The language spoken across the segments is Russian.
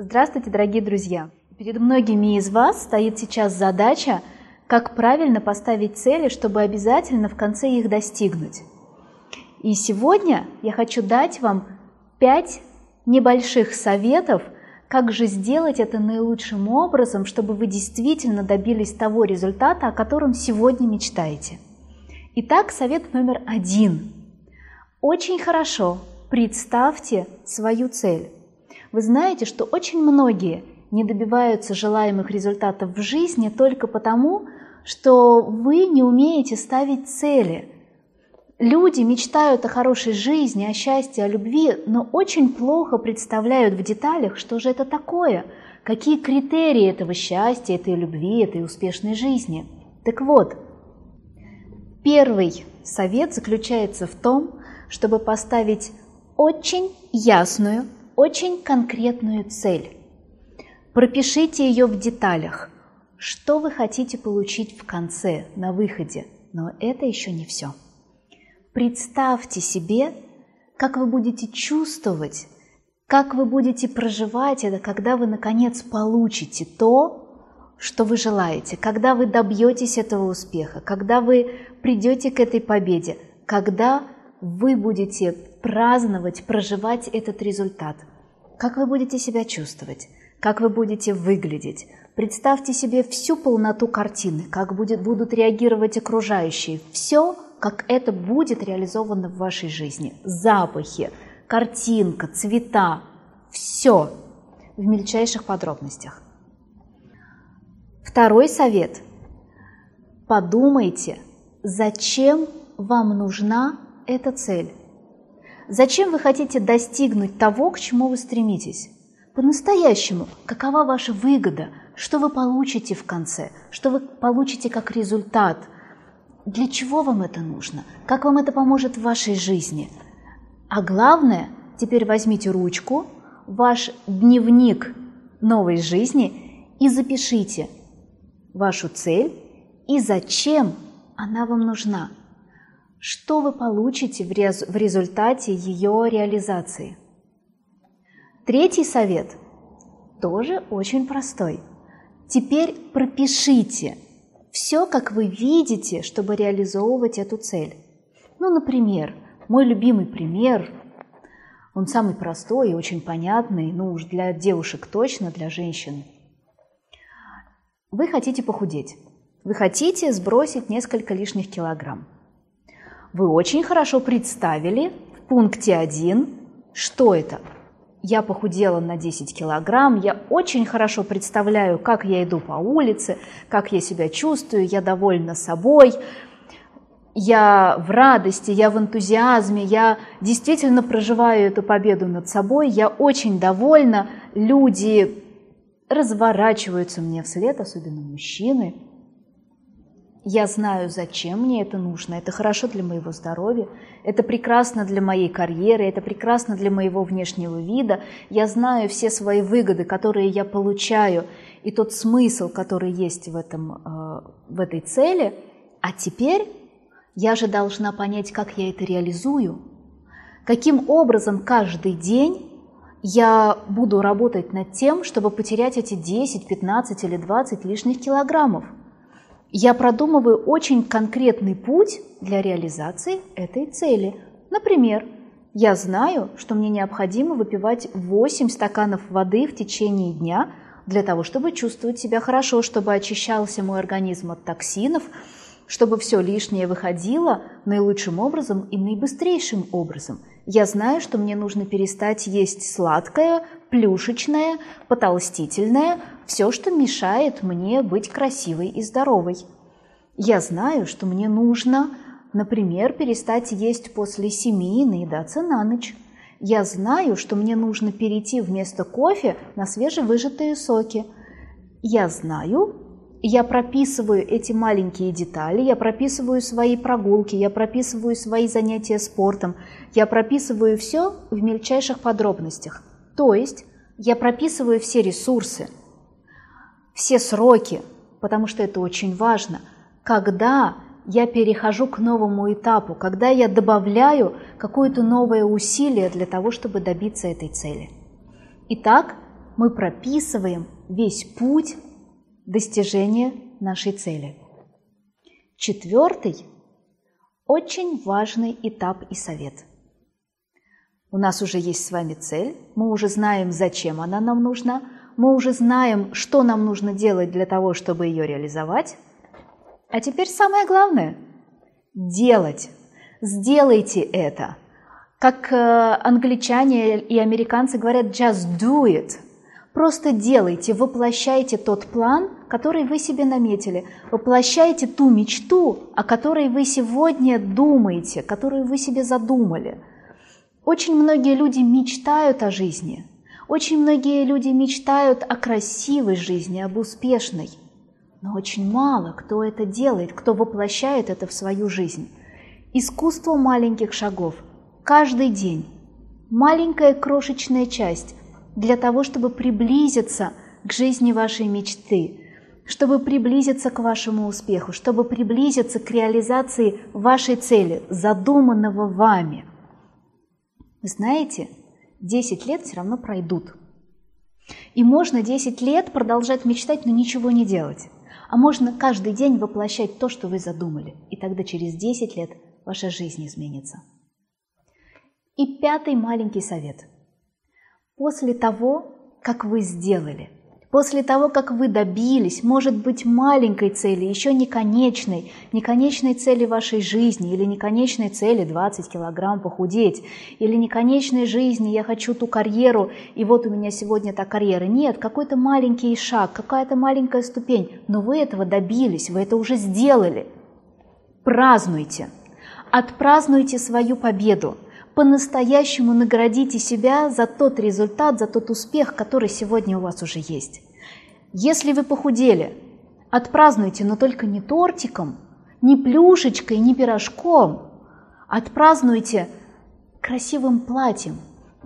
Здравствуйте, дорогие друзья! Перед многими из вас стоит сейчас задача, как правильно поставить цели, чтобы обязательно в конце их достигнуть. И сегодня я хочу дать вам пять небольших советов, как же сделать это наилучшим образом, чтобы вы действительно добились того результата, о котором сегодня мечтаете. Итак, совет номер один. Очень хорошо представьте свою цель. Вы знаете, что очень многие не добиваются желаемых результатов в жизни только потому, что вы не умеете ставить цели. Люди мечтают о хорошей жизни, о счастье, о любви, но очень плохо представляют в деталях, что же это такое, какие критерии этого счастья, этой любви, этой успешной жизни. Так вот, первый совет заключается в том, чтобы поставить очень ясную, очень конкретную цель. Пропишите ее в деталях. Что вы хотите получить в конце, на выходе? Но это еще не все. Представьте себе, как вы будете чувствовать, как вы будете проживать это, когда вы наконец получите то, что вы желаете, когда вы добьетесь этого успеха, когда вы придете к этой победе, когда вы будете праздновать, проживать этот результат. Как вы будете себя чувствовать? Как вы будете выглядеть? Представьте себе всю полноту картины, как будет, будут реагировать окружающие. Все, как это будет реализовано в вашей жизни. Запахи, картинка, цвета, все в мельчайших подробностях. Второй совет. Подумайте, зачем вам нужна эта цель. Зачем вы хотите достигнуть того, к чему вы стремитесь? По-настоящему, какова ваша выгода? Что вы получите в конце? Что вы получите как результат? Для чего вам это нужно? Как вам это поможет в вашей жизни? А главное, теперь возьмите ручку, ваш дневник новой жизни и запишите вашу цель и зачем она вам нужна. Что вы получите в, рез в результате ее реализации? Третий совет тоже очень простой. Теперь пропишите все, как вы видите, чтобы реализовывать эту цель. Ну, например, мой любимый пример, он самый простой и очень понятный, ну уж для девушек точно, для женщин. Вы хотите похудеть. Вы хотите сбросить несколько лишних килограмм вы очень хорошо представили в пункте 1, что это. Я похудела на 10 килограмм, я очень хорошо представляю, как я иду по улице, как я себя чувствую, я довольна собой, я в радости, я в энтузиазме, я действительно проживаю эту победу над собой, я очень довольна, люди разворачиваются мне вслед, особенно мужчины – я знаю, зачем мне это нужно, это хорошо для моего здоровья, это прекрасно для моей карьеры, это прекрасно для моего внешнего вида. Я знаю все свои выгоды, которые я получаю, и тот смысл, который есть в, этом, э, в этой цели. А теперь я же должна понять, как я это реализую, каким образом каждый день я буду работать над тем, чтобы потерять эти 10, 15 или 20 лишних килограммов – я продумываю очень конкретный путь для реализации этой цели. Например, я знаю, что мне необходимо выпивать 8 стаканов воды в течение дня для того, чтобы чувствовать себя хорошо, чтобы очищался мой организм от токсинов, чтобы все лишнее выходило наилучшим образом и наибыстрейшим образом. Я знаю, что мне нужно перестать есть сладкое, плюшечное, потолстительное, все, что мешает мне быть красивой и здоровой. Я знаю, что мне нужно, например, перестать есть после семи и наедаться на ночь. Я знаю, что мне нужно перейти вместо кофе на свежевыжатые соки. Я знаю, я прописываю эти маленькие детали, я прописываю свои прогулки, я прописываю свои занятия спортом, я прописываю все в мельчайших подробностях. То есть я прописываю все ресурсы, все сроки, потому что это очень важно, когда я перехожу к новому этапу, когда я добавляю какое-то новое усилие для того, чтобы добиться этой цели. Итак, мы прописываем весь путь достижения нашей цели. Четвертый – очень важный этап и совет. У нас уже есть с вами цель, мы уже знаем, зачем она нам нужна, мы уже знаем, что нам нужно делать для того, чтобы ее реализовать. А теперь самое главное – делать. Сделайте это. Как э, англичане и американцы говорят «just do it». Просто делайте, воплощайте тот план, который вы себе наметили, воплощайте ту мечту, о которой вы сегодня думаете, которую вы себе задумали. Очень многие люди мечтают о жизни, очень многие люди мечтают о красивой жизни, об успешной, но очень мало кто это делает, кто воплощает это в свою жизнь. Искусство маленьких шагов. Каждый день. Маленькая крошечная часть для того, чтобы приблизиться к жизни вашей мечты, чтобы приблизиться к вашему успеху, чтобы приблизиться к реализации вашей цели, задуманного вами. Вы знаете, 10 лет все равно пройдут. И можно 10 лет продолжать мечтать, но ничего не делать. А можно каждый день воплощать то, что вы задумали. И тогда через 10 лет ваша жизнь изменится. И пятый маленький совет. После того, как вы сделали – После того, как вы добились, может быть, маленькой цели, еще не конечной, не конечной цели вашей жизни, или не конечной цели 20 килограмм похудеть, или не конечной жизни, я хочу ту карьеру, и вот у меня сегодня та карьера. Нет, какой-то маленький шаг, какая-то маленькая ступень, но вы этого добились, вы это уже сделали. Празднуйте, отпразднуйте свою победу, по-настоящему наградите себя за тот результат, за тот успех, который сегодня у вас уже есть. Если вы похудели, отпразднуйте, но только не тортиком, не плюшечкой, не пирожком. Отпразднуйте красивым платьем.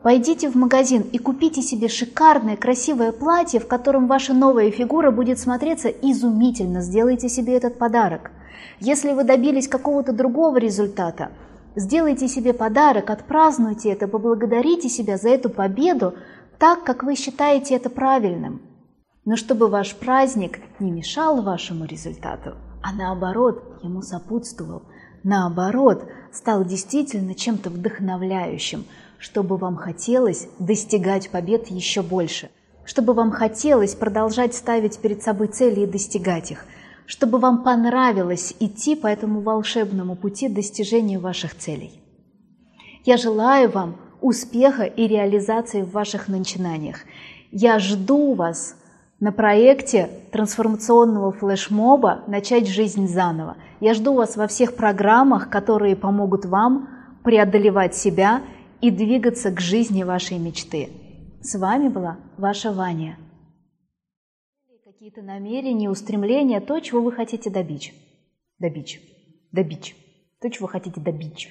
Пойдите в магазин и купите себе шикарное, красивое платье, в котором ваша новая фигура будет смотреться изумительно. Сделайте себе этот подарок. Если вы добились какого-то другого результата – Сделайте себе подарок, отпразднуйте это, поблагодарите себя за эту победу так, как вы считаете это правильным. Но чтобы ваш праздник не мешал вашему результату, а наоборот ему сопутствовал, наоборот стал действительно чем-то вдохновляющим, чтобы вам хотелось достигать побед еще больше, чтобы вам хотелось продолжать ставить перед собой цели и достигать их – чтобы вам понравилось идти по этому волшебному пути достижению ваших целей. Я желаю вам успеха и реализации в ваших начинаниях. Я жду вас на проекте трансформационного флешмоба «Начать жизнь заново». Я жду вас во всех программах, которые помогут вам преодолевать себя и двигаться к жизни вашей мечты. С вами была ваша Ваня какие-то намерения, устремления, то, чего вы хотите добить. Добить. Добить. То, чего вы хотите добить.